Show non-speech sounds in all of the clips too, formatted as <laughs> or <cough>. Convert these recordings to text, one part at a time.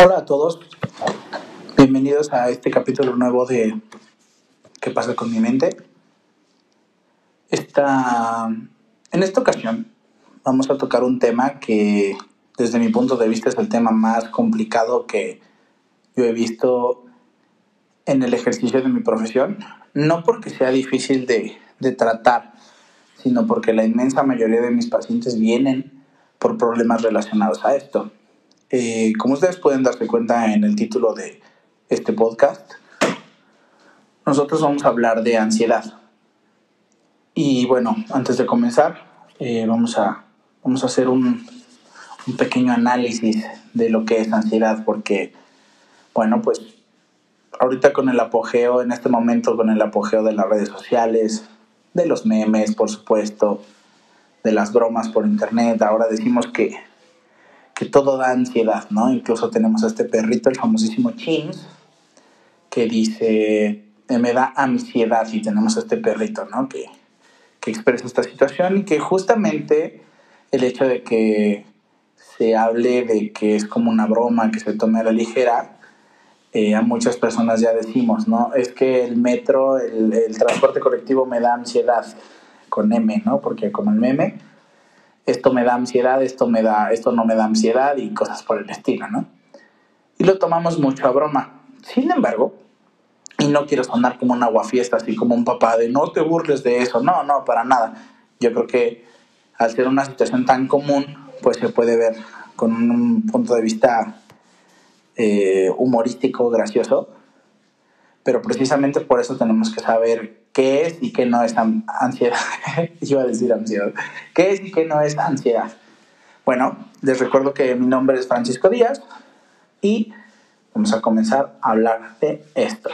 Hola a todos, bienvenidos a este capítulo nuevo de ¿Qué pasa con mi mente? Esta, en esta ocasión vamos a tocar un tema que desde mi punto de vista es el tema más complicado que yo he visto en el ejercicio de mi profesión, no porque sea difícil de, de tratar, sino porque la inmensa mayoría de mis pacientes vienen por problemas relacionados a esto. Eh, como ustedes pueden darse cuenta en el título de este podcast, nosotros vamos a hablar de ansiedad. Y bueno, antes de comenzar, eh, vamos, a, vamos a hacer un, un pequeño análisis de lo que es ansiedad, porque, bueno, pues ahorita con el apogeo, en este momento con el apogeo de las redes sociales, de los memes, por supuesto, de las bromas por internet, ahora decimos que que todo da ansiedad, ¿no? Incluso tenemos a este perrito, el famosísimo Chins, que dice, eh, me da ansiedad y tenemos a este perrito, ¿no? Que, que expresa esta situación y que justamente el hecho de que se hable de que es como una broma, que se tome a la ligera, eh, a muchas personas ya decimos, ¿no? Es que el metro, el, el transporte colectivo me da ansiedad, con M, ¿no? Porque como el meme, esto me da ansiedad, esto, me da, esto no me da ansiedad y cosas por el estilo, ¿no? Y lo tomamos mucho a broma. Sin embargo, y no quiero sonar como un aguafiesta, así como un papá de no te burles de eso, no, no, para nada. Yo creo que al ser una situación tan común, pues se puede ver con un punto de vista eh, humorístico, gracioso, pero precisamente por eso tenemos que saber qué es y qué no es ansiedad. <laughs> Iba a decir ansiedad. ¿Qué es y qué no es ansiedad? Bueno, les recuerdo que mi nombre es Francisco Díaz y vamos a comenzar a hablar de esto.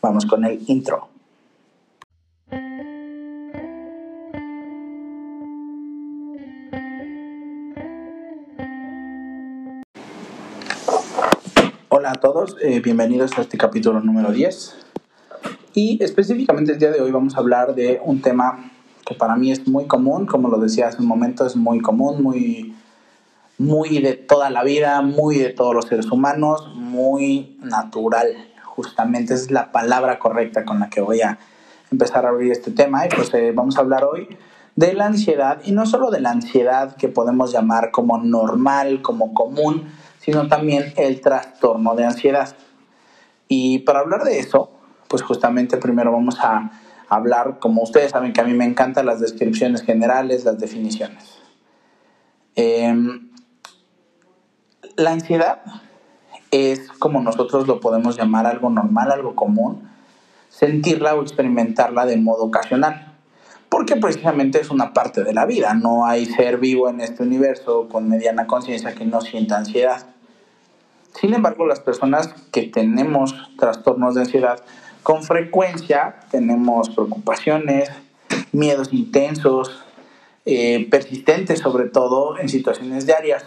Vamos con el intro. Hola a todos, eh, bienvenidos a este capítulo número 10. Y específicamente el día de hoy vamos a hablar de un tema que para mí es muy común, como lo decía hace un momento, es muy común, muy, muy de toda la vida, muy de todos los seres humanos, muy natural. Justamente es la palabra correcta con la que voy a empezar a abrir este tema. Y pues eh, vamos a hablar hoy de la ansiedad, y no solo de la ansiedad que podemos llamar como normal, como común, sino también el trastorno de ansiedad. Y para hablar de eso, pues justamente primero vamos a hablar, como ustedes saben que a mí me encantan las descripciones generales, las definiciones. Em, la ansiedad es, como nosotros lo podemos llamar, algo normal, algo común, sentirla o experimentarla de modo ocasional, porque precisamente es una parte de la vida, no hay ser vivo en este universo con mediana conciencia que no sienta ansiedad. Sin embargo, las personas que tenemos trastornos de ansiedad, con frecuencia tenemos preocupaciones, miedos intensos, eh, persistentes sobre todo en situaciones diarias.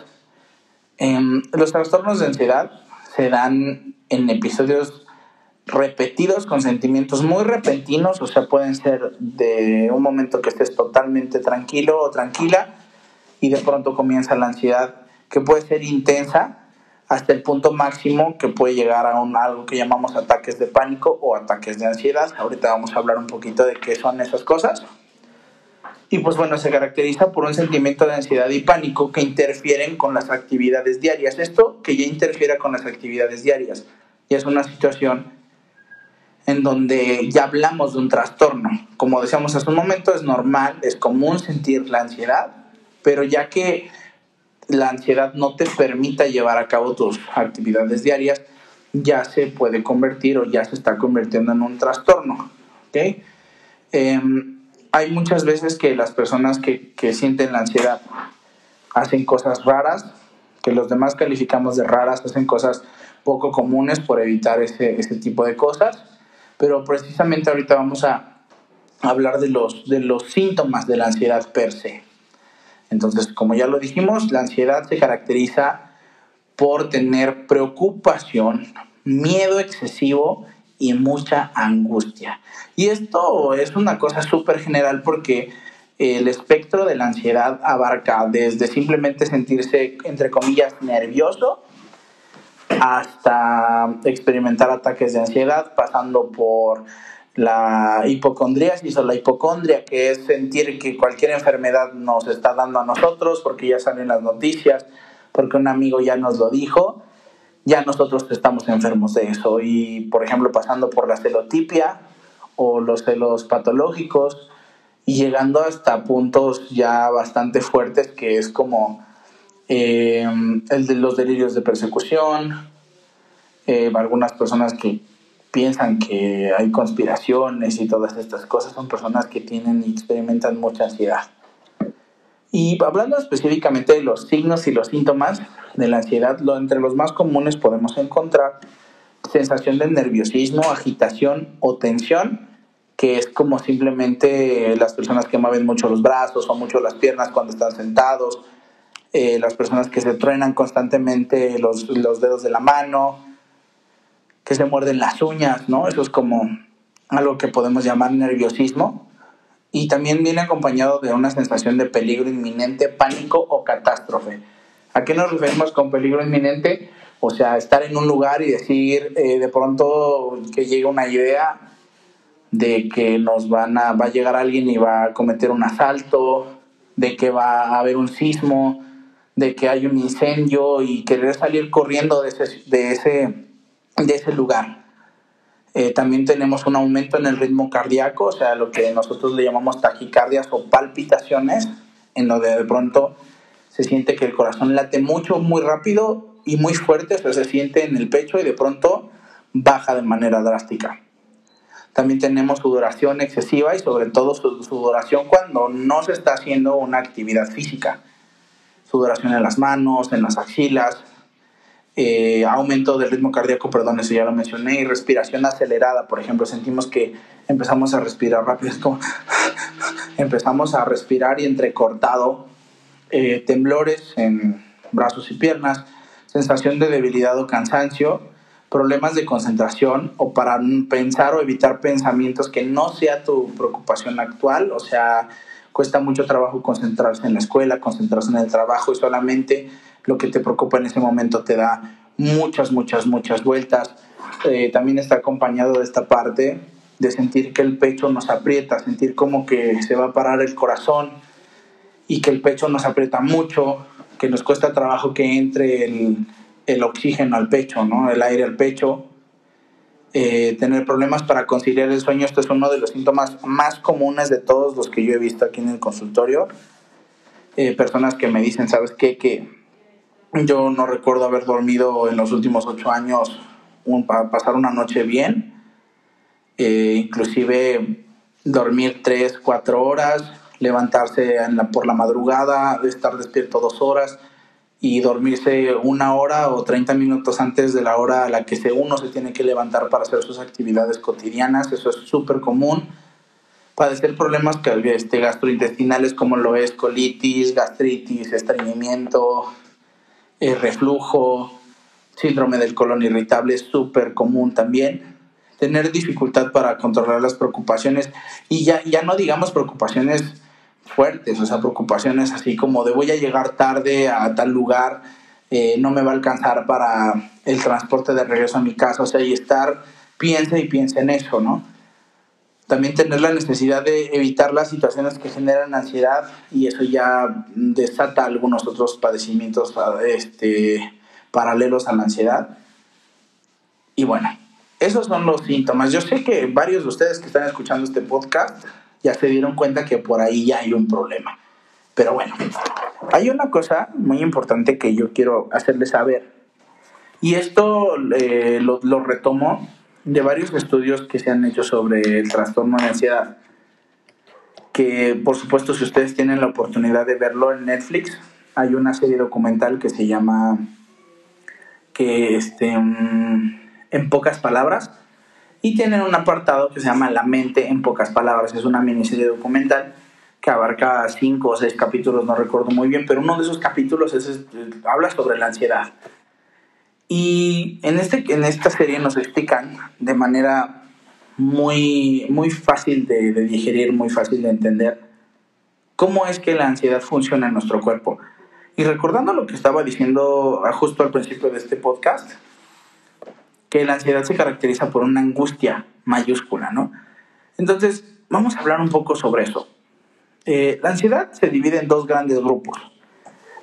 Em, los trastornos de ansiedad se dan en episodios repetidos con sentimientos muy repentinos, o sea, pueden ser de un momento que estés totalmente tranquilo o tranquila y de pronto comienza la ansiedad que puede ser intensa hasta el punto máximo que puede llegar a un, algo que llamamos ataques de pánico o ataques de ansiedad. Ahorita vamos a hablar un poquito de qué son esas cosas. Y pues bueno, se caracteriza por un sentimiento de ansiedad y pánico que interfieren con las actividades diarias. Esto que ya interfiera con las actividades diarias. Y es una situación en donde ya hablamos de un trastorno. Como decíamos hace un momento, es normal, es común sentir la ansiedad, pero ya que la ansiedad no te permita llevar a cabo tus actividades diarias, ya se puede convertir o ya se está convirtiendo en un trastorno. ¿okay? Em, hay muchas veces que las personas que, que, sienten la ansiedad hacen cosas raras, que los demás calificamos de raras, hacen cosas poco comunes por evitar ese, ese tipo de cosas, pero precisamente ahorita vamos a hablar de los, de los síntomas de la ansiedad per se. Entonces, como ya lo dijimos, la ansiedad se caracteriza por tener preocupación, miedo excesivo y mucha angustia. Y esto es una cosa súper general porque el espectro de la ansiedad abarca desde simplemente sentirse, entre comillas, nervioso, hasta experimentar ataques de ansiedad, pasando por la hipocondriasis o la hipocondria, que es sentir que cualquier enfermedad nos está dando a nosotros, porque ya salen las noticias, porque un amigo ya nos lo dijo, ya nosotros estamos enfermos de eso. Y, por ejemplo, pasando por la celotipia o los celos patológicos y llegando hasta puntos ya bastante fuertes, que es como eh, el de los delirios de persecución, eh, algunas personas que piensan que hay conspiraciones y todas estas cosas son personas que tienen y experimentan mucha ansiedad. Y hablando específicamente de los signos y los síntomas de la ansiedad, lo, entre los más comunes podemos encontrar sensación de nerviosismo, agitación o tensión, que es como simplemente las personas que mueven mucho los brazos o mucho las piernas cuando están sentados, eh, las personas que se truenan constantemente los, los dedos de la mano, que se muerden las uñas, ¿no? Eso es como algo que podemos llamar nerviosismo. Y también viene acompañado de una sensación de peligro inminente, pánico o catástrofe. ¿A qué nos referimos con peligro inminente? O sea, estar en un lugar y decir eh, de pronto que llega una idea de que nos van a, va a llegar alguien y va a cometer un asalto, de que va a haber un sismo, de que hay un incendio y querer salir corriendo de ese, de ese, de ese lugar. Eh, también tenemos un aumento en el ritmo cardíaco, o sea, lo que nosotros le llamamos taquicardias o palpitaciones, en donde de pronto se siente que el corazón late mucho, muy rápido y muy fuerte, o se siente en el pecho y de pronto baja de manera drástica. También tenemos sudoración excesiva y sobre todo sudoración cuando no se está haciendo una actividad física sudoración en las manos, en las axilas, eh, aumento del ritmo cardíaco, perdón, eso ya lo mencioné, y respiración acelerada, por ejemplo, sentimos que empezamos a respirar rápido, es como <laughs> empezamos a respirar y entrecortado, eh, temblores en brazos y piernas, sensación de debilidad o cansancio, problemas de concentración o para pensar o evitar pensamientos que no sea tu preocupación actual, o sea, cuesta mucho trabajo concentrarse en la escuela, concentrarse en el trabajo y solamente lo que te preocupa en ese momento te da muchas, muchas, muchas vueltas. Eh, también está acompañado de esta parte de sentir que el pecho nos aprieta, sentir como que se va a parar el corazón y que el pecho nos aprieta mucho, que nos cuesta trabajo que entre el, el oxígeno al pecho, ¿no? el aire al pecho eh, tener problemas para conciliar el sueño. Esto es uno de los síntomas más comunes de todos los que yo he visto aquí en el consultorio. Eh, personas que me dicen, ¿sabes qué? Que yo no recuerdo haber dormido en los últimos ocho años para pasar una noche bien. Eh, inclusive dormir tres, cuatro horas, levantarse por la madrugada, estar despierto dos horas y dormirse una hora o 30 minutos antes de la hora a la que uno se tiene que levantar para hacer sus actividades cotidianas. Eso es súper común. Padecer problemas este, gastrointestinales como lo es colitis, gastritis, estreñimiento, eh, reflujo, síndrome del colon irritable es súper común también. Tener dificultad para controlar las preocupaciones y ya, ya no digamos preocupaciones fuertes, o sea, preocupaciones así como de voy a llegar tarde a tal lugar, eh, no me va a alcanzar para el transporte de regreso a mi casa, o sea, y estar, piense y piense en eso, ¿no? También tener la necesidad de evitar las situaciones que generan ansiedad y eso ya desata algunos otros padecimientos este, paralelos a la ansiedad. Y bueno, esos son los síntomas. Yo sé que varios de ustedes que están escuchando este podcast ya se dieron cuenta que por ahí ya hay un problema. Pero bueno, hay una cosa muy importante que yo quiero hacerles saber. Y esto eh, lo, lo, retomo de varios estudios que se han hecho sobre el trastorno de ansiedad. Que por supuesto si ustedes tienen la oportunidad de verlo en Netflix, hay una serie documental que se llama que este, mm, en pocas palabras y tienen un apartado que se llama La mente en pocas palabras. Es una miniserie documental que abarca cinco o seis capítulos, no recuerdo muy bien, pero uno de esos capítulos es, habla sobre la ansiedad. Y en, este, en esta serie nos explican de manera muy, muy fácil de, de digerir, muy fácil de entender, cómo es que la ansiedad funciona en nuestro cuerpo. Y recordando lo que estaba diciendo justo al principio de este podcast, que la ansiedad se caracteriza por una angustia mayúscula, ¿no? Entonces, vamos a hablar un poco sobre eso. Eh, la ansiedad se divide en dos grandes grupos.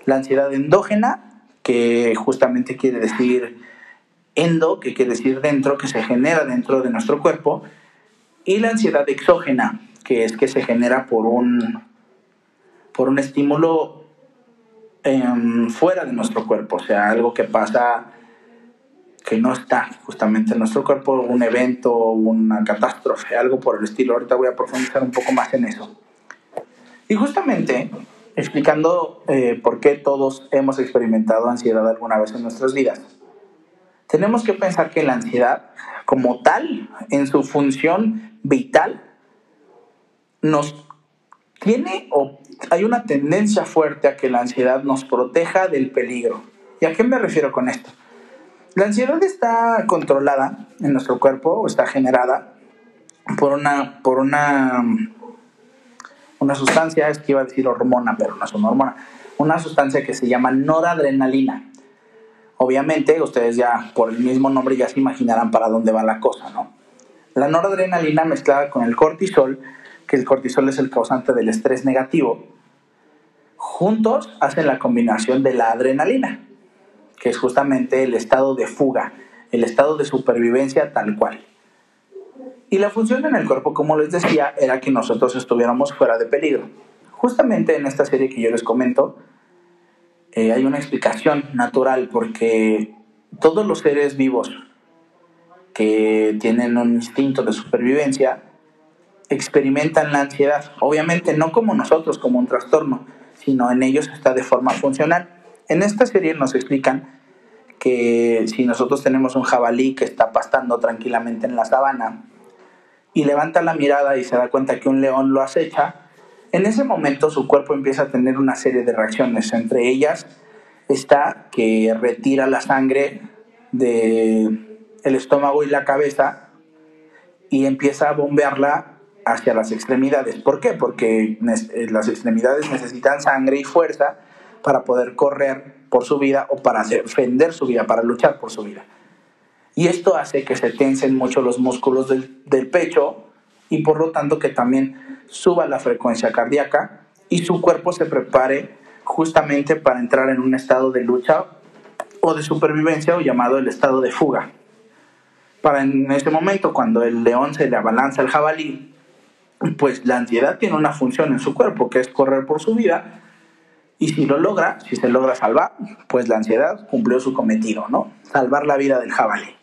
La ansiedad endógena, que justamente quiere decir endo, que quiere decir dentro, que se genera dentro de nuestro cuerpo, y la ansiedad exógena, que es que se genera por un, por un estímulo em, fuera de nuestro cuerpo, o sea, algo que pasa que no está justamente en nuestro cuerpo, un evento, una catástrofe, algo por el estilo. Ahorita voy a profundizar un poco más en eso. Y justamente explicando eh, por qué todos hemos experimentado ansiedad alguna vez en nuestras vidas, tenemos que pensar que la ansiedad como tal, en su función vital, nos tiene o hay una tendencia fuerte a que la ansiedad nos proteja del peligro. ¿Y a qué me refiero con esto? La ansiedad está controlada en nuestro cuerpo o está generada por una, por una, una sustancia, es que iba a decir hormona, pero no es una hormona, una sustancia que se llama noradrenalina. Obviamente, ustedes ya por el mismo nombre ya se imaginarán para dónde va la cosa, ¿no? La noradrenalina mezclada con el cortisol, que el cortisol es el causante del estrés negativo, juntos hacen la combinación de la adrenalina que es justamente el estado de fuga, el estado de supervivencia tal cual. Y la función en el cuerpo, como les decía, era que nosotros estuviéramos fuera de peligro. Justamente en esta serie que yo les comento, eh, hay una explicación natural porque todos los seres vivos que tienen un instinto de supervivencia experimentan la ansiedad. Obviamente no como nosotros, como un trastorno, sino en ellos está de forma funcional. En esta serie nos explican que si nosotros tenemos un jabalí que está pastando tranquilamente en la sabana y levanta la mirada y se da cuenta que un león lo acecha, en ese momento su cuerpo empieza a tener una serie de reacciones. Entre ellas está que retira la sangre del el estómago y la cabeza y empieza a bombearla hacia las extremidades. ¿Por qué? Porque las extremidades necesitan sangre y fuerza para poder correr por su vida o para defender su vida, para luchar por su vida. Y esto hace que se tensen mucho los músculos del, del pecho y por lo tanto que también suba la frecuencia cardíaca y su cuerpo se prepare justamente para entrar en un estado de lucha o de supervivencia o llamado el estado de fuga. Para en ese momento, cuando el león se le abalanza al jabalí, pues la ansiedad tiene una función en su cuerpo, que es correr por su vida, y si lo logra, si se logra salvar, pues la ansiedad cumplió su cometido, ¿no? Salvar la vida del jabalí.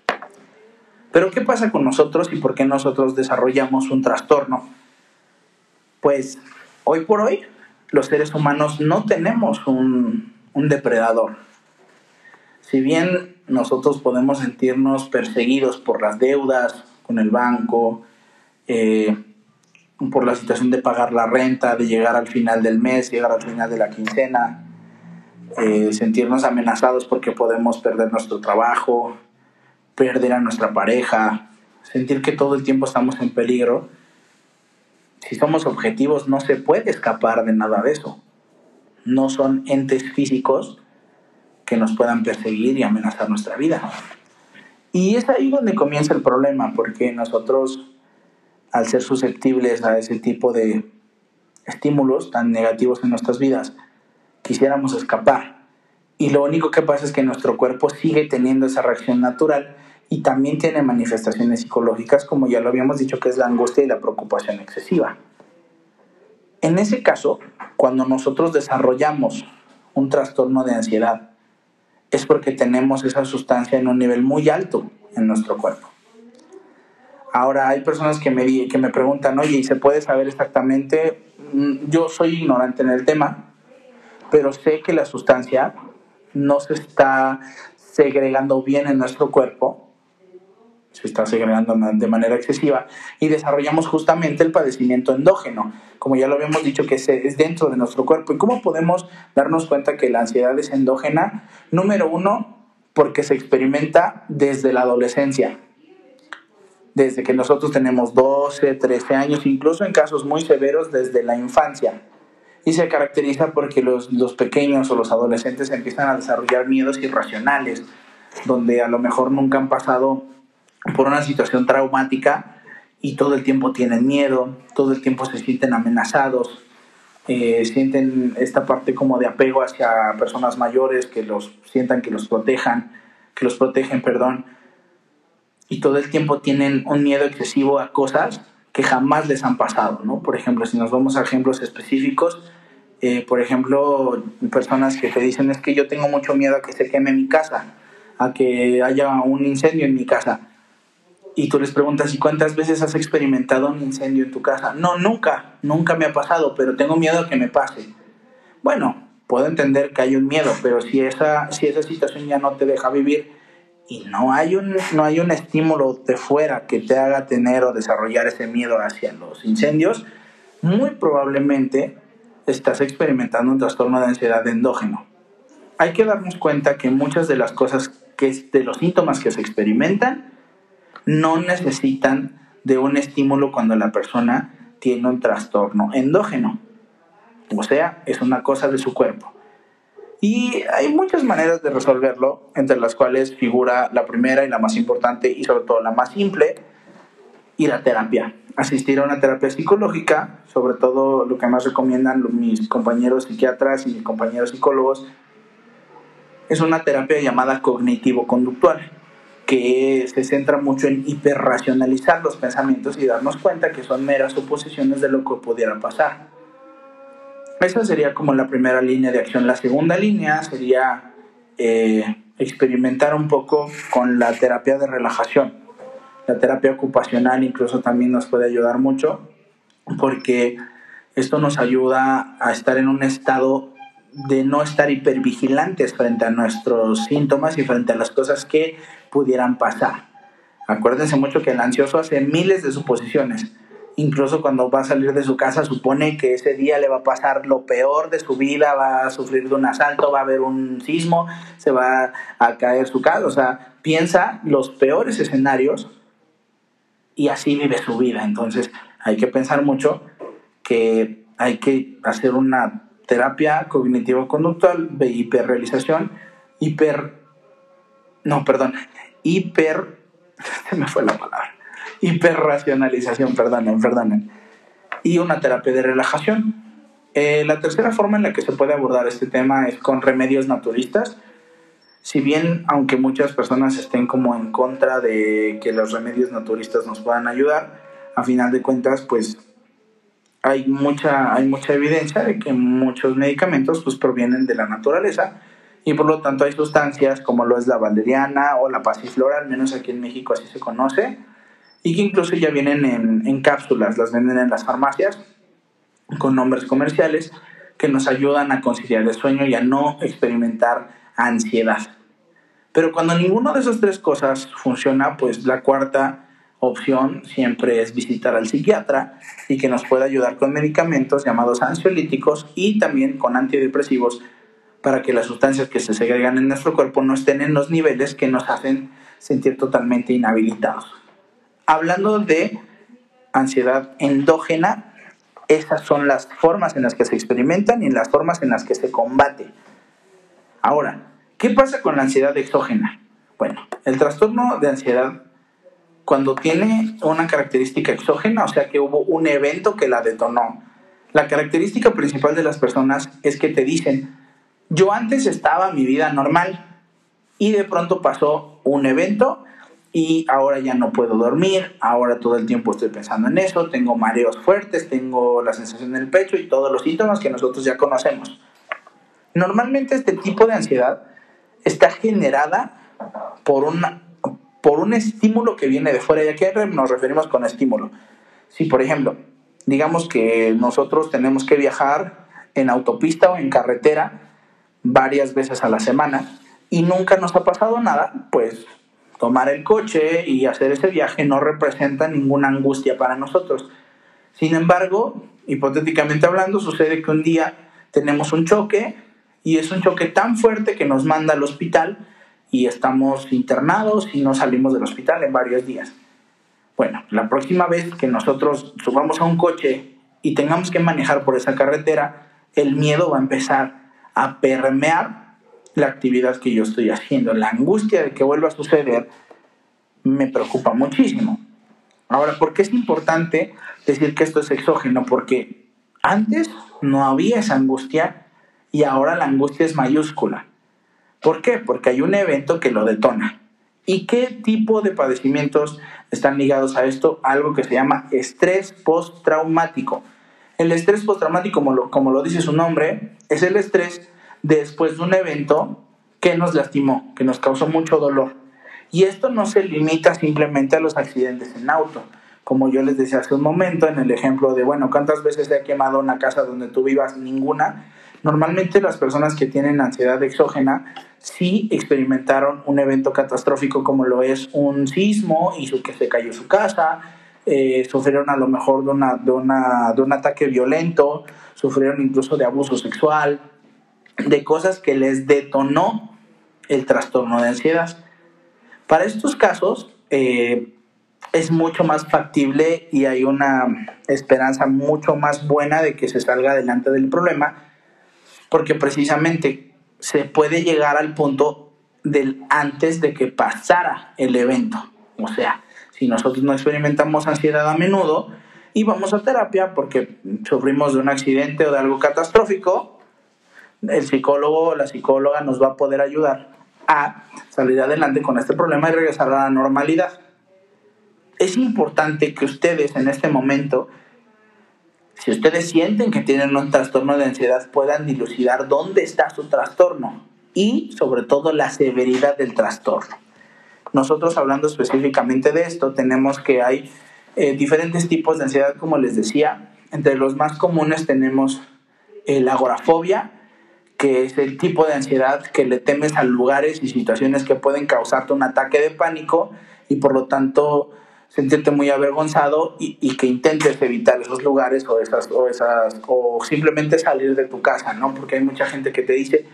Pero ¿qué pasa con nosotros y por qué nosotros desarrollamos un trastorno? Pues hoy por hoy los seres humanos no tenemos un, depredador. Si bien nosotros podemos sentirnos perseguidos por las deudas con el banco, eh, por la situación de pagar la renta, de llegar al final del mes, llegar al final de la quincena, eh, sentirnos amenazados porque podemos perder nuestro trabajo, perder a nuestra pareja, sentir que todo el tiempo estamos en peligro. Si somos objetivos, no se puede escapar de nada de eso. No son entes físicos que nos puedan perseguir y amenazar nuestra vida. Y es ahí donde comienza el problema, porque nosotros al ser susceptibles a ese tipo de estímulos tan negativos en nuestras vidas, quisiéramos escapar. Y lo único que pasa es que nuestro cuerpo sigue teniendo esa reacción natural y también tiene manifestaciones psicológicas, como ya lo habíamos dicho, que es la angustia y la preocupación excesiva. En ese caso, cuando nosotros desarrollamos un trastorno de ansiedad, es porque tenemos esa sustancia en un nivel muy alto en nuestro cuerpo. Ahora hay personas que me, que me preguntan, oye, ¿y se puede saber exactamente? Mm, yo soy ignorante en el tema, pero sé que la sustancia no se está segregando bien en nuestro cuerpo, se está segregando de manera excesiva y desarrollamos justamente el padecimiento endógeno, como ya lo habíamos dicho que es dentro de nuestro cuerpo. ¿Y cómo podemos darnos cuenta que la ansiedad es endógena? Número uno, porque se experimenta desde la adolescencia desde que nosotros tenemos 12, 13 años, incluso en casos muy severos desde la infancia. Y se caracteriza porque los, los pequeños o los adolescentes empiezan a desarrollar miedos irracionales, donde a lo mejor nunca han pasado por una situación traumática y todo el tiempo tienen miedo, todo el tiempo se sienten amenazados, eh, sienten esta parte como de apego hacia personas mayores que los sientan que los protejan, que los protegen, perdón, y todo el tiempo tienen un miedo excesivo a cosas que jamás les han pasado, ¿no? Por ejemplo, si nos vamos a ejemplos específicos, eh, por ejemplo, personas que te dicen es que yo tengo mucho miedo a que se queme mi casa, a que haya un incendio en mi casa. Y tú les preguntas, ¿y cuántas veces has experimentado un incendio en tu casa? No, nunca, nunca me ha pasado, pero tengo miedo a que me pase. Bueno, puedo entender que hay un miedo, pero si esa, si esa situación ya no te deja vivir y no hay, un, no hay un estímulo de fuera que te haga tener o desarrollar ese miedo hacia los incendios, muy probablemente estás experimentando un trastorno de ansiedad endógeno. Hay que darnos cuenta que muchas de las cosas, que, de los síntomas que se experimentan, no necesitan de un estímulo cuando la persona tiene un trastorno endógeno. O sea, es una cosa de su cuerpo. Y hay muchas maneras de resolverlo, entre las cuales figura la primera y la más importante y sobre todo la más simple, ir a terapia. Asistir a una terapia psicológica, sobre todo lo que más recomiendan mis compañeros psiquiatras y mis compañeros psicólogos, es una terapia llamada cognitivo-conductual, que se centra mucho en hiperracionalizar los pensamientos y darnos cuenta que son meras suposiciones de lo que pudiera pasar. Esa sería como la primera línea de acción. La segunda línea sería eh, experimentar un poco con la terapia de relajación. La terapia ocupacional incluso también nos puede ayudar mucho porque esto nos ayuda a estar en un estado de no estar hipervigilantes frente a nuestros síntomas y frente a las cosas que pudieran pasar. Acuérdense mucho que el ansioso hace miles de suposiciones. Incluso cuando va a salir de su casa supone que ese día le va a pasar lo peor de su vida, va a sufrir de un asalto, va a haber un sismo, se va a caer su casa. O sea, piensa los peores escenarios y así vive su vida. Entonces hay que pensar mucho que hay que hacer una terapia cognitivo-conductual de hiperrealización, hiper... No, perdón, hiper... <laughs> Se me fue la palabra. Hiperracionalización, perdonen, perdonen. Y una terapia de relajación. Eh, la tercera forma en la que se puede abordar este tema es con remedios naturistas. Si bien, aunque muchas personas estén como en contra de que los remedios naturistas nos puedan ayudar, a final de cuentas, pues hay mucha, hay mucha evidencia de que muchos medicamentos pues, provienen de la naturaleza y por lo tanto hay sustancias como lo es la valeriana o la pasiflora, al menos aquí en México así se conoce, y que incluso ya vienen en, en cápsulas, las venden en las farmacias con nombres comerciales que nos ayudan a conciliar el sueño y a no experimentar ansiedad. Pero cuando ninguna de esas tres cosas funciona, pues la cuarta opción siempre es visitar al psiquiatra y que nos pueda ayudar con medicamentos llamados ansiolíticos y también con antidepresivos para que las sustancias que se segregan en nuestro cuerpo no estén en los niveles que nos hacen sentir totalmente inhabilitados. Hablando de ansiedad endógena, esas son las formas en las que se experimentan y las formas en las que se combate. Ahora, ¿qué pasa con la ansiedad exógena? Bueno, el trastorno de ansiedad cuando tiene una característica exógena, o sea que hubo un evento que la detonó. La característica principal de las personas es que te dicen, yo antes estaba mi vida normal y de pronto pasó un evento y ahora ya no puedo dormir, ahora todo el tiempo estoy pensando en eso, tengo mareos fuertes, tengo la sensación en el pecho y todos los síntomas que nosotros ya conocemos. Normalmente este tipo de ansiedad está generada por una por un estímulo que viene de fuera. ¿Y a qué nos referimos con estímulo? Si, por ejemplo, digamos que nosotros tenemos que viajar en autopista o en carretera varias veces a la semana y nunca nos ha pasado nada, pues tomar el coche y hacer ese viaje no representa ninguna angustia para nosotros. Sin embargo, hipotéticamente hablando, sucede que un día tenemos un choque y es un choque tan fuerte que nos manda al hospital y estamos internados y no salimos del hospital en varios días. Bueno, la próxima vez que nosotros subamos a un coche y tengamos que manejar por esa carretera, el miedo va a empezar a permear la actividad que yo estoy haciendo. La angustia de que vuelva a suceder me preocupa muchísimo. Ahora, ¿por qué es importante decir que esto es exógeno? Porque antes no había esa angustia y ahora la angustia es mayúscula. ¿Por qué? Porque hay un evento que lo detona. ¿Y qué tipo de padecimientos están ligados a esto? Algo que se llama estrés postraumático. El estrés postraumático, como lo, como lo dice su nombre, es el estrés después de un evento que nos lastimó, que nos causó mucho dolor. Y esto no se limita simplemente a los accidentes en auto. Como yo les decía hace un momento en el ejemplo de, bueno, ¿cuántas veces se ha quemado una casa donde tú vivas? Ninguna. Normalmente las personas que tienen ansiedad exógena sí experimentaron un evento catastrófico como lo es un sismo y su, que se cayó su casa, eh, sufrieron a lo mejor de, una, de, una, de un ataque violento, sufrieron incluso de abuso sexual, de cosas que les detonó el trastorno de ansiedad. Para estos casos eh, es mucho más factible y hay una esperanza mucho más buena de que se salga adelante del problema, porque precisamente se puede llegar al punto del antes de que pasara el evento. O sea, si nosotros no experimentamos ansiedad a menudo y vamos a terapia porque sufrimos de un accidente o de algo catastrófico, el psicólogo o la psicóloga nos va a poder ayudar a salir adelante con este problema y regresar a la normalidad. Es importante que ustedes en este momento, si ustedes sienten que tienen un trastorno de ansiedad, puedan dilucidar dónde está su trastorno y sobre todo la severidad del trastorno. Nosotros hablando específicamente de esto, tenemos que hay eh, diferentes tipos de ansiedad, como les decía. Entre los más comunes tenemos la agorafobia, que es el tipo de ansiedad que le temes a lugares y situaciones que pueden causarte un ataque de pánico y por lo tanto sentirte muy avergonzado y, que intentes evitar esos lugares o esas, o esas o simplemente salir de tu casa, ¿no? Porque hay mucha gente que te dice,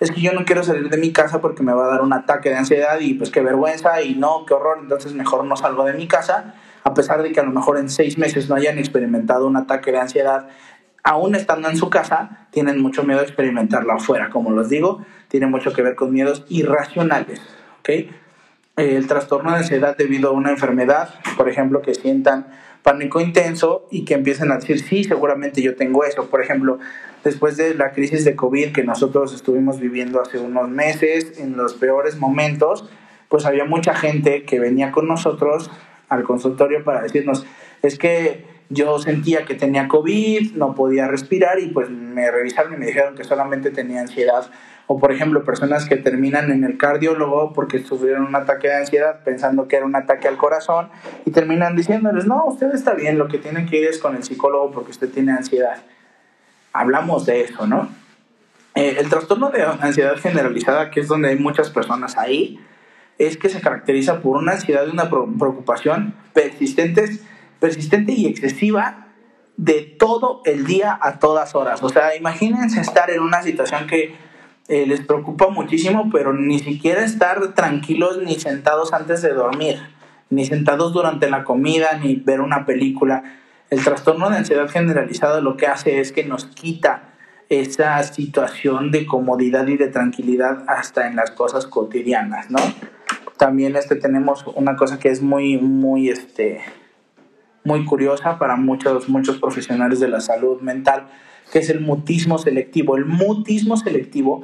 es que yo no quiero salir de mi casa porque me va a dar un ataque de ansiedad y pues qué vergüenza y no, qué horror, entonces mejor no salgo de mi casa, a pesar de que a lo mejor en seis meses no hayan experimentado un ataque de ansiedad aún estando en su casa, tienen mucho miedo de experimentarla afuera. Como les digo, tiene mucho que ver con miedos irracionales. El trastorno de ansiedad debido a una enfermedad, por ejemplo, que sientan pánico intenso y que empiecen a decir, sí, seguramente yo tengo eso. Por ejemplo, después de la crisis de COVID que nosotros estuvimos viviendo hace unos meses, en los peores momentos, pues había mucha gente que venía con nosotros al consultorio para decirnos, es que yo sentía que tenía COVID, no podía respirar y pues me revisaron y me dijeron que solamente tenía ansiedad. O por ejemplo, personas que terminan en el cardiólogo porque sufrieron un ataque de ansiedad pensando que era un ataque al corazón y terminan diciéndoles, no, usted está bien, lo que tiene que ir es con el psicólogo porque usted tiene ansiedad. Hablamos de eso, ¿no? Eh, el trastorno de ansiedad generalizada, que es donde hay muchas personas ahí, es que se caracteriza por una ansiedad y una preocupación persistentes persistente y excesiva de todo el día a todas horas. O sea, imagínense estar en una situación que eh, les preocupa muchísimo, pero ni siquiera estar tranquilos ni sentados antes de dormir, ni sentados durante la comida, ni ver una película. El trastorno de ansiedad generalizado lo que hace es que nos quita esa situación de comodidad y de tranquilidad hasta en las cosas cotidianas, ¿no? También este tenemos una cosa que es muy muy este muy curiosa para muchos, muchos profesionales de la salud mental, que es el mutismo selectivo. El mutismo selectivo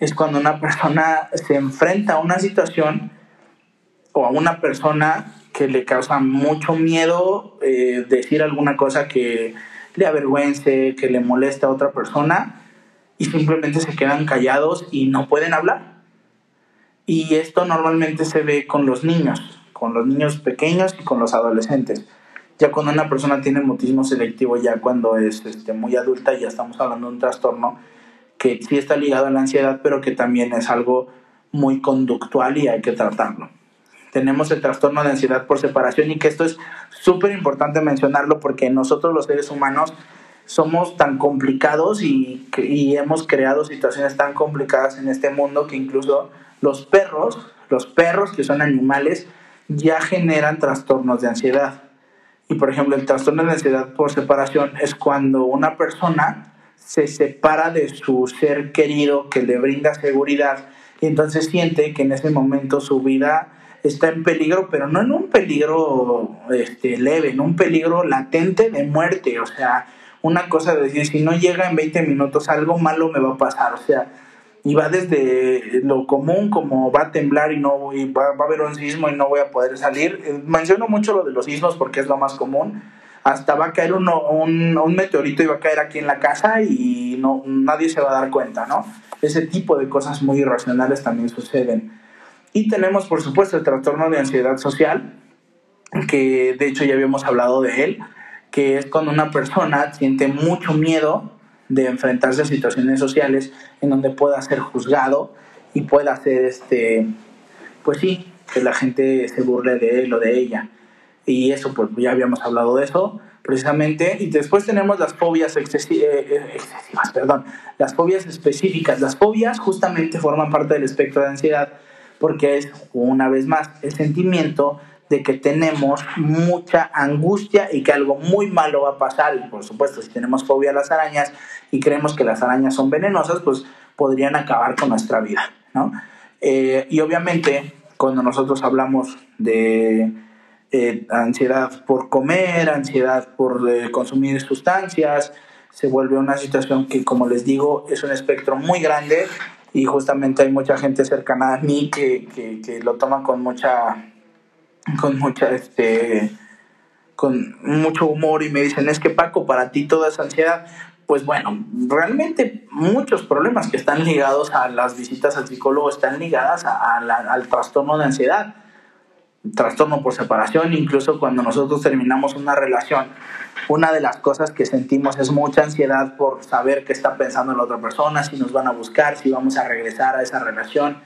es cuando una persona se enfrenta a una situación o a una persona que le causa mucho miedo eh, decir alguna cosa que le avergüence, que le moleste a otra persona y simplemente se quedan callados y no pueden hablar. Y esto normalmente se ve con los niños, con los niños pequeños y con los adolescentes. Ya cuando una persona tiene mutismo selectivo, ya cuando es este, muy adulta, ya estamos hablando de un trastorno que sí está ligado a la ansiedad, pero que también es algo muy conductual y hay que tratarlo. Tenemos el trastorno de ansiedad por separación y que esto es súper importante mencionarlo porque nosotros los seres humanos somos tan complicados y, hemos creado situaciones tan complicadas en este mundo que incluso los perros, los perros que son animales, ya generan trastornos de ansiedad. Y por ejemplo, el trastorno de ansiedad por separación es cuando una persona se separa de su ser querido que le brinda seguridad y entonces siente que en ese momento su vida está en peligro, pero no en un peligro este, leve, en un peligro latente de muerte. O sea, una cosa de decir, si no llega en 20 minutos, algo malo me va a pasar. O sea, y va desde lo común, como va a temblar y no y va, va, a haber un sismo y no voy a poder salir. Eh, menciono mucho lo de los sismos porque es lo más común. Hasta va a caer uno, un, un meteorito y va a caer aquí en la casa y no, nadie se va a dar cuenta, ¿no? Ese tipo de cosas muy irracionales también suceden. Y tenemos, por supuesto, el trastorno de ansiedad social, que de hecho ya habíamos hablado de él, que es cuando una persona siente mucho miedo de enfrentarse a situaciones sociales en donde pueda ser juzgado y pueda ser, este, pues sí, que la gente se burle de él o de ella. Y eso, pues ya habíamos hablado de eso precisamente. Y después tenemos las fobias eh, eh, excesivas, perdón, las fobias específicas. Las fobias justamente forman parte del espectro de ansiedad porque es, una vez más, el sentimiento de que tenemos mucha angustia y que algo muy malo va a pasar. Por supuesto, si tenemos fobia a las arañas y creemos que las arañas son venenosas, pues podrían acabar con nuestra vida, ¿no? Eh, y obviamente, cuando nosotros hablamos de eh, ansiedad por comer, ansiedad por eh, consumir sustancias, se vuelve una situación que, como les digo, es un espectro muy grande y justamente hay mucha gente cercana a mí que, que, que lo toma con mucha con mucha este con mucho humor y me dicen es que Paco para ti toda esa ansiedad pues bueno realmente muchos problemas que están ligados a las visitas al psicólogo están ligadas a, al trastorno de ansiedad. Trastorno por separación incluso cuando nosotros terminamos una relación una de las cosas que sentimos es mucha ansiedad por saber qué está pensando la otra persona si nos van a buscar si vamos a regresar a esa relación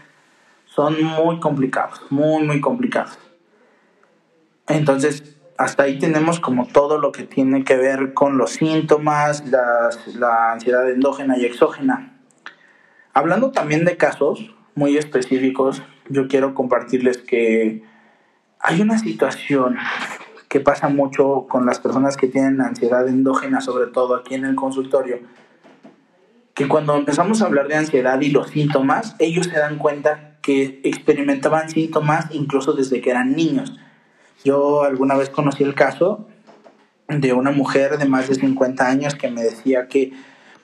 son muy complicados muy muy complicados entonces, hasta ahí tenemos como todo lo que tiene que ver con los síntomas, la ansiedad endógena y exógena. Hablando también de casos muy específicos, yo quiero compartirles que hay una situación que pasa mucho con las personas que tienen ansiedad endógena, sobre todo aquí en el consultorio, que cuando empezamos a hablar de ansiedad y los síntomas, ellos se dan cuenta que experimentaban síntomas incluso desde que eran niños. Yo alguna vez conocí el caso de una mujer de más de 50 años que me decía que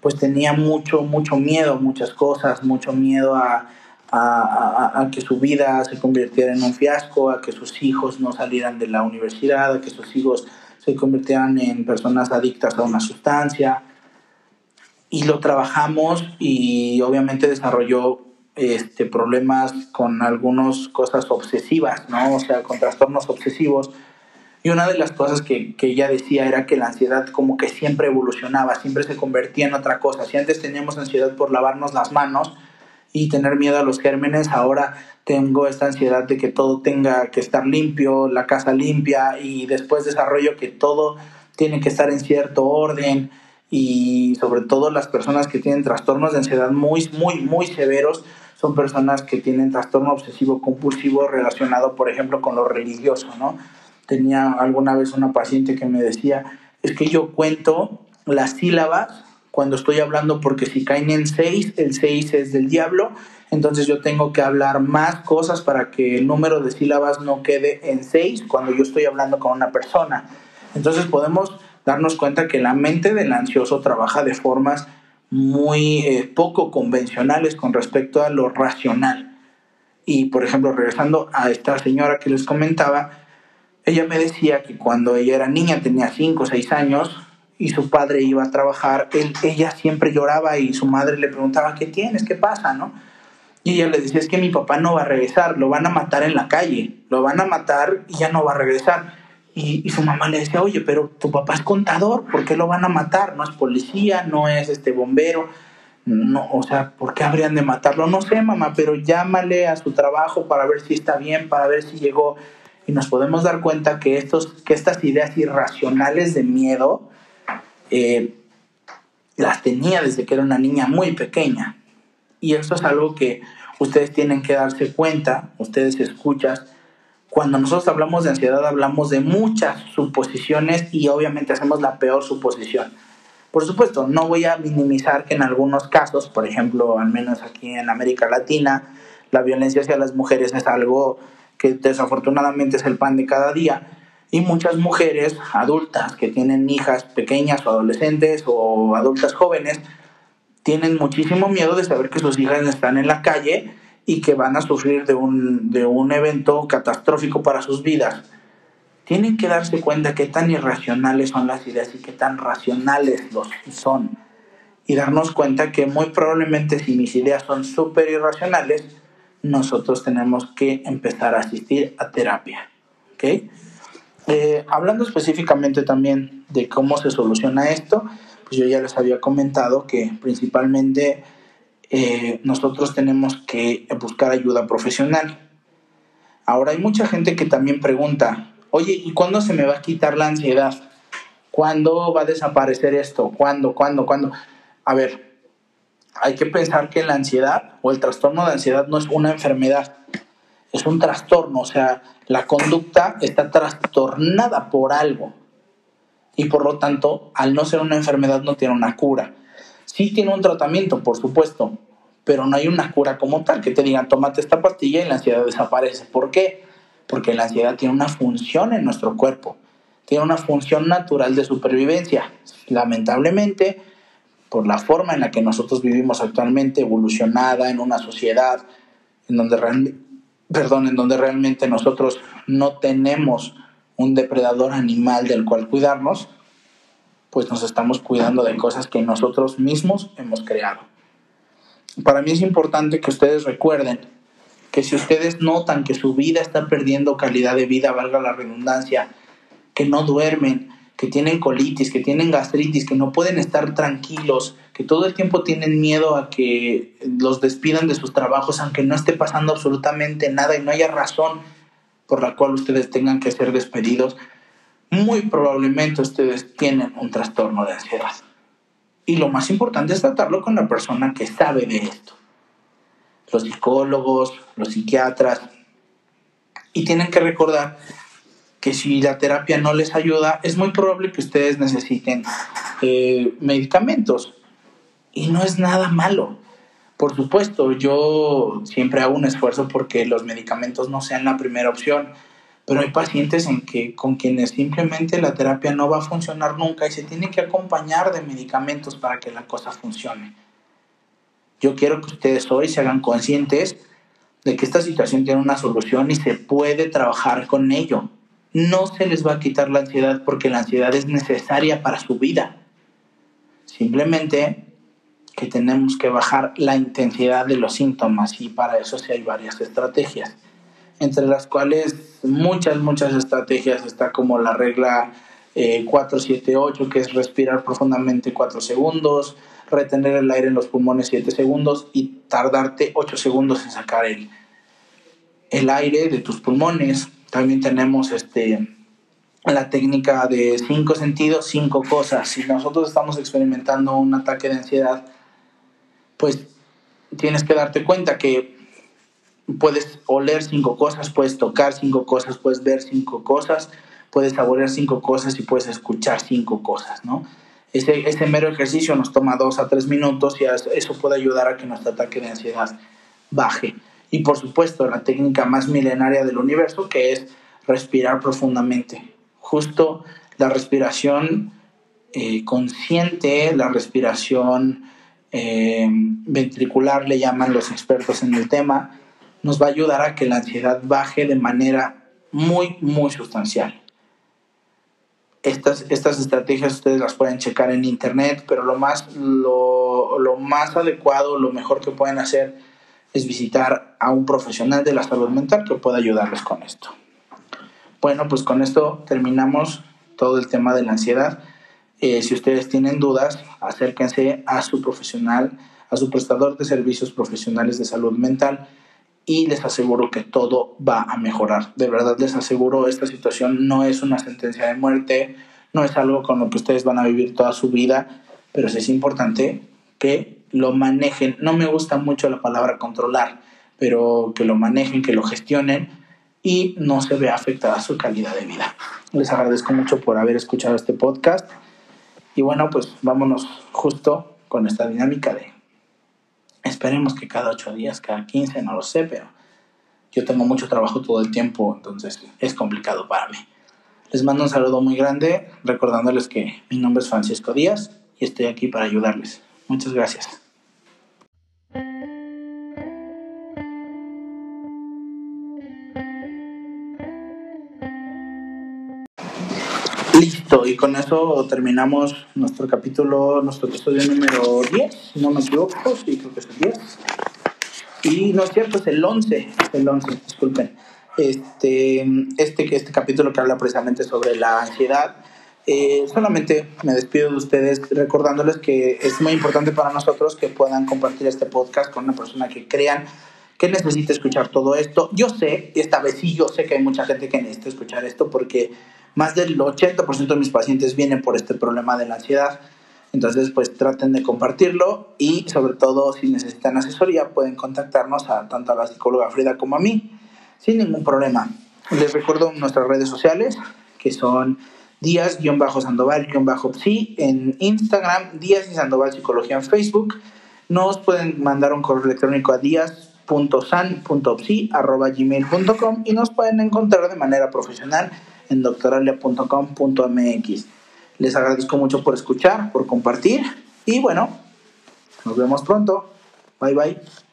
pues tenía mucho, mucho miedo muchas cosas, mucho miedo a, a, que su vida se convirtiera en un fiasco, a que sus hijos no salieran de la universidad, a que sus hijos se convirtieran en personas adictas a una sustancia. Y lo trabajamos y obviamente desarrolló este, problemas con algunas cosas obsesivas, ¿no? O sea, con trastornos obsesivos. Y una de las cosas que, que, ella decía era que la ansiedad como que siempre evolucionaba, siempre se convertía en otra cosa. Si antes teníamos ansiedad por lavarnos las manos y tener miedo a los gérmenes, ahora tengo esta ansiedad de que todo tenga que estar limpio, la casa limpia y después desarrollo que todo tiene que estar en cierto orden y sobre todo las personas que tienen trastornos de ansiedad muy, muy, muy severos son personas que tienen trastorno obsesivo compulsivo relacionado, por ejemplo, con lo religioso, ¿no? Tenía alguna vez una paciente que me decía, es que yo cuento las sílabas cuando estoy hablando porque si caen en seis, el seis es del diablo, entonces yo tengo que hablar más cosas para que el número de sílabas no quede en seis cuando yo estoy hablando con una persona. Entonces podemos darnos cuenta que la mente del ansioso trabaja de formas muy eh, poco convencionales con respecto a lo racional. Y por ejemplo, regresando a esta señora que les comentaba, ella me decía que cuando ella era niña, tenía 5 o 6 años, y su padre iba a trabajar, él, ella siempre lloraba y su madre le preguntaba, ¿qué tienes? ¿Qué pasa? ¿no? Y ella le decía, es que mi papá no va a regresar, lo van a matar en la calle, lo van a matar y ya no va a regresar. Y, su mamá le decía, oye, pero tu papá es contador, ¿por qué lo van a matar? No es policía, no es este bombero, no, o sea, ¿por qué habrían de matarlo? No sé, mamá, pero llámale a su trabajo para ver si está bien, para ver si llegó. Y nos podemos dar cuenta que, estos, que estas ideas irracionales de miedo eh, las tenía desde que era una niña muy pequeña. Y esto es algo que ustedes tienen que darse cuenta, ustedes escuchas, cuando nosotros hablamos de ansiedad hablamos de muchas suposiciones y obviamente hacemos la peor suposición. Por supuesto, no voy a minimizar que en algunos casos, por ejemplo, al menos aquí en América Latina, la violencia hacia las mujeres es algo que desafortunadamente es el pan de cada día, y muchas mujeres adultas que tienen hijas pequeñas o adolescentes o adultas jóvenes tienen muchísimo miedo de saber que sus hijas están en la calle y que van a sufrir de un, de un evento catastrófico para sus vidas. Tienen que darse cuenta qué tan irracionales son las ideas y qué tan racionales los son. Y darnos cuenta que muy probablemente si mis ideas son súper irracionales, nosotros tenemos que empezar a asistir a terapia. ¿okay? Eh, hablando específicamente también de cómo se soluciona esto, pues yo ya les había comentado que principalmente eh, nosotros tenemos que buscar ayuda profesional. Ahora hay mucha gente que también pregunta, oye, ¿y cuándo se me va a quitar la ansiedad? ¿Cuándo va a desaparecer esto? ¿Cuándo? ¿Cuándo? ¿Cuándo? A ver, hay que pensar que la ansiedad o el trastorno de ansiedad no es una enfermedad, es un trastorno, o sea, la conducta está trastornada por algo y por lo tanto, al no ser una enfermedad, no tiene una cura. Sí tiene un tratamiento, por supuesto, pero no hay una cura como tal, que te digan, tómate esta pastilla y la ansiedad desaparece. ¿Por qué? Porque la ansiedad tiene una función en nuestro cuerpo, tiene una función natural de supervivencia. Lamentablemente, por la forma en la que nosotros vivimos actualmente, evolucionada en una sociedad en donde, perdón, en donde realmente nosotros no tenemos un depredador animal del cual cuidarnos, pues nos estamos cuidando de cosas que nosotros mismos hemos creado. Para mí es importante que ustedes recuerden que si ustedes notan que su vida está perdiendo calidad de vida, valga la redundancia, que no duermen, que tienen colitis, que tienen gastritis, que no pueden estar tranquilos, que todo el tiempo tienen miedo a que los despidan de sus trabajos, aunque no esté pasando absolutamente nada y no haya razón por la cual ustedes tengan que ser despedidos, muy probablemente ustedes tienen un trastorno de ansiedad. Y lo más importante es tratarlo con la persona que sabe de esto. Los psicólogos, los psiquiatras. Y tienen que recordar que si la terapia no les ayuda, es muy probable que ustedes necesiten eh, medicamentos. Y no es nada malo. Por supuesto, yo siempre hago un esfuerzo porque los medicamentos no sean la primera opción, pero hay pacientes en que, con quienes simplemente la terapia no va a funcionar nunca y se tiene que acompañar de medicamentos para que la cosa funcione. Yo quiero que ustedes hoy se hagan conscientes de que esta situación tiene una solución y se puede trabajar con ello. No se les va a quitar la ansiedad porque la ansiedad es necesaria para su vida. Simplemente que tenemos que bajar la intensidad de los síntomas y para eso sí hay varias estrategias, entre las cuales muchas, muchas estrategias está como la regla 478, eh, que es respirar profundamente 4 segundos, retener el aire en los pulmones 7 segundos y tardarte 8 segundos en sacar el, el aire de tus pulmones. También tenemos este, la técnica de cinco sentidos, cinco cosas. Si nosotros estamos experimentando un ataque de ansiedad, pues tienes que darte cuenta que puedes oler cinco cosas, puedes tocar cinco cosas, puedes ver cinco cosas, puedes saborear cinco cosas y puedes escuchar cinco cosas, ¿no? Ese, ese mero ejercicio nos toma dos a tres minutos y eso puede ayudar a que nuestro ataque de ansiedad baje. Y por supuesto, la técnica más milenaria del universo, que es respirar profundamente. Justo la respiración eh, consciente, la respiración eh, ventricular, le llaman los expertos en el tema, nos va a ayudar a que la ansiedad baje de manera muy, muy sustancial. Estas, estas estrategias ustedes las pueden checar en internet, pero lo más, lo, lo más adecuado, lo mejor que pueden hacer es visitar a un profesional de la salud mental que pueda ayudarles con esto. Bueno, pues con esto terminamos todo el tema de la ansiedad. Eh, si ustedes tienen dudas, acérquense a su profesional, a su prestador de servicios profesionales de salud mental y les aseguro que todo va a mejorar. De verdad les aseguro, esta situación no es una sentencia de muerte, no es algo con lo que ustedes van a vivir toda su vida, pero es importante que lo manejen. No me gusta mucho la palabra controlar, pero que lo manejen, que lo gestionen y no se vea afectada su calidad de vida. Les agradezco mucho por haber escuchado este podcast. Y bueno, pues vámonos justo con esta dinámica de esperemos que cada ocho días, cada quince, no lo sé, pero yo tengo mucho trabajo todo el tiempo, entonces es complicado para mí. Les mando un saludo muy grande, recordándoles que mi nombre es Francisco Díaz y estoy aquí para ayudarles. Muchas gracias. Listo, y con eso terminamos nuestro capítulo, nuestro episodio número 10, si no me equivoco, sí, creo que es el 10. Y no es cierto, es el 11, el 11, disculpen. Este, este, este capítulo que habla precisamente sobre la ansiedad. Eh, solamente me despido de ustedes recordándoles que es muy importante para nosotros que puedan compartir este podcast con una persona que crean que necesita escuchar todo esto. Yo sé, esta vez sí, yo sé que hay mucha gente que necesita escuchar esto porque más del 80% de mis pacientes vienen por este problema de la ansiedad. Entonces, pues traten de compartirlo y sobre todo si necesitan asesoría pueden contactarnos a tanto a la psicóloga Frida como a mí sin ningún problema. Les recuerdo nuestras redes sociales que son Díaz-Sandoval-Psi en Instagram, Díaz y Sandoval Psicología en Facebook. Nos pueden mandar un correo electrónico a díaz.san.psi.gmail.com y nos pueden encontrar de manera profesional en doctoralia.com.mx. Les agradezco mucho por escuchar, por compartir y bueno, nos vemos pronto. Bye bye.